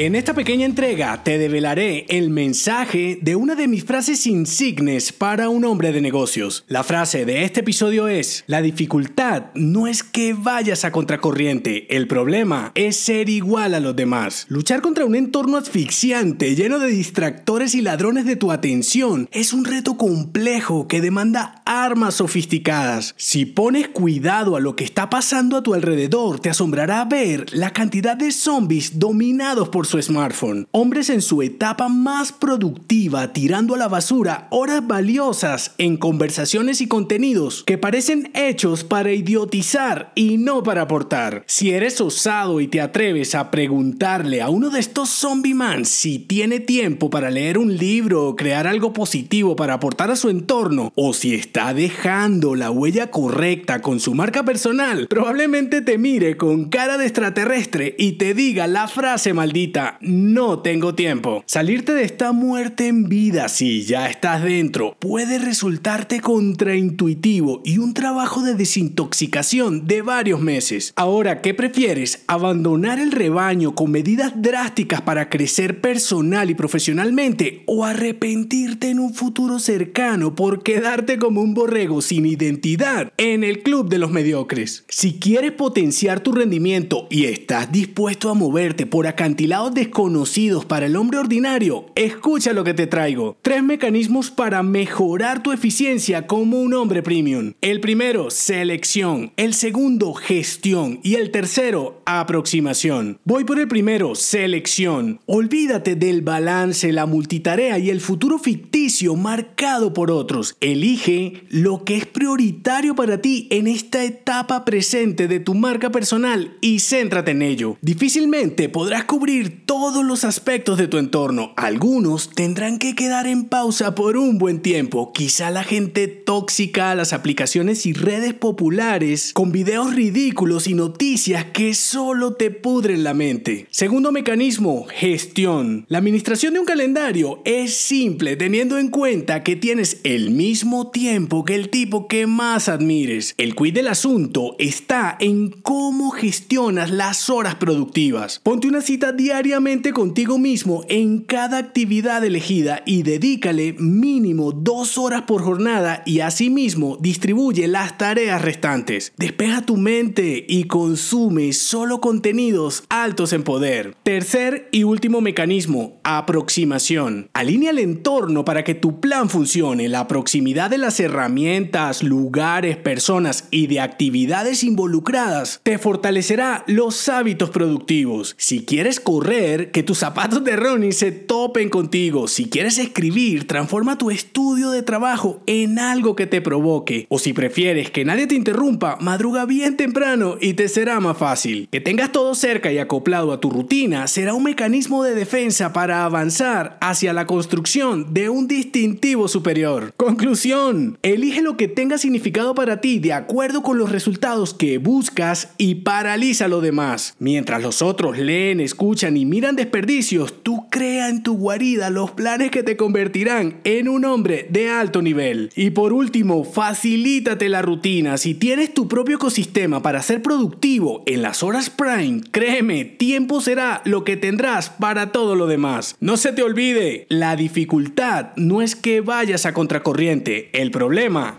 En esta pequeña entrega te develaré el mensaje de una de mis frases insignes para un hombre de negocios. La frase de este episodio es, la dificultad no es que vayas a contracorriente, el problema es ser igual a los demás. Luchar contra un entorno asfixiante lleno de distractores y ladrones de tu atención es un reto complejo que demanda armas sofisticadas. Si pones cuidado a lo que está pasando a tu alrededor, te asombrará ver la cantidad de zombies dominados por su smartphone. Hombres en su etapa más productiva tirando a la basura horas valiosas en conversaciones y contenidos que parecen hechos para idiotizar y no para aportar. Si eres osado y te atreves a preguntarle a uno de estos zombie man si tiene tiempo para leer un libro o crear algo positivo para aportar a su entorno o si está dejando la huella correcta con su marca personal, probablemente te mire con cara de extraterrestre y te diga la frase maldita no tengo tiempo. Salirte de esta muerte en vida si ya estás dentro puede resultarte contraintuitivo y un trabajo de desintoxicación de varios meses. Ahora, ¿qué prefieres? ¿Abandonar el rebaño con medidas drásticas para crecer personal y profesionalmente o arrepentirte en un futuro cercano por quedarte como un borrego sin identidad en el club de los mediocres? Si quieres potenciar tu rendimiento y estás dispuesto a moverte por acantilados desconocidos para el hombre ordinario, escucha lo que te traigo. Tres mecanismos para mejorar tu eficiencia como un hombre premium. El primero, selección. El segundo, gestión. Y el tercero, aproximación. Voy por el primero, selección. Olvídate del balance, la multitarea y el futuro ficticio marcado por otros. Elige lo que es prioritario para ti en esta etapa presente de tu marca personal y céntrate en ello. Difícilmente podrás cubrir todos los aspectos de tu entorno. Algunos tendrán que quedar en pausa por un buen tiempo. Quizá la gente tóxica, las aplicaciones y redes populares con videos ridículos y noticias que solo te pudren la mente. Segundo mecanismo, gestión. La administración de un calendario es simple teniendo en cuenta que tienes el mismo tiempo que el tipo que más admires. El quid del asunto está en cómo gestionas las horas productivas. Ponte una cita diaria contigo mismo en cada actividad elegida y dedícale mínimo dos horas por jornada y asimismo distribuye las tareas restantes. Despeja tu mente y consume solo contenidos altos en poder. Tercer y último mecanismo, aproximación. Alinea el entorno para que tu plan funcione. La proximidad de las herramientas, lugares, personas y de actividades involucradas te fortalecerá los hábitos productivos. Si quieres correr, que tus zapatos de Ronnie se topen contigo. Si quieres escribir, transforma tu estudio de trabajo en algo que te provoque. O si prefieres que nadie te interrumpa, madruga bien temprano y te será más fácil. Que tengas todo cerca y acoplado a tu rutina será un mecanismo de defensa para avanzar hacia la construcción de un distintivo superior. Conclusión, elige lo que tenga significado para ti de acuerdo con los resultados que buscas y paraliza lo demás. Mientras los otros leen, escuchan miran desperdicios, tú crea en tu guarida los planes que te convertirán en un hombre de alto nivel. Y por último, facilítate la rutina. Si tienes tu propio ecosistema para ser productivo en las horas prime, créeme, tiempo será lo que tendrás para todo lo demás. No se te olvide, la dificultad no es que vayas a contracorriente, el problema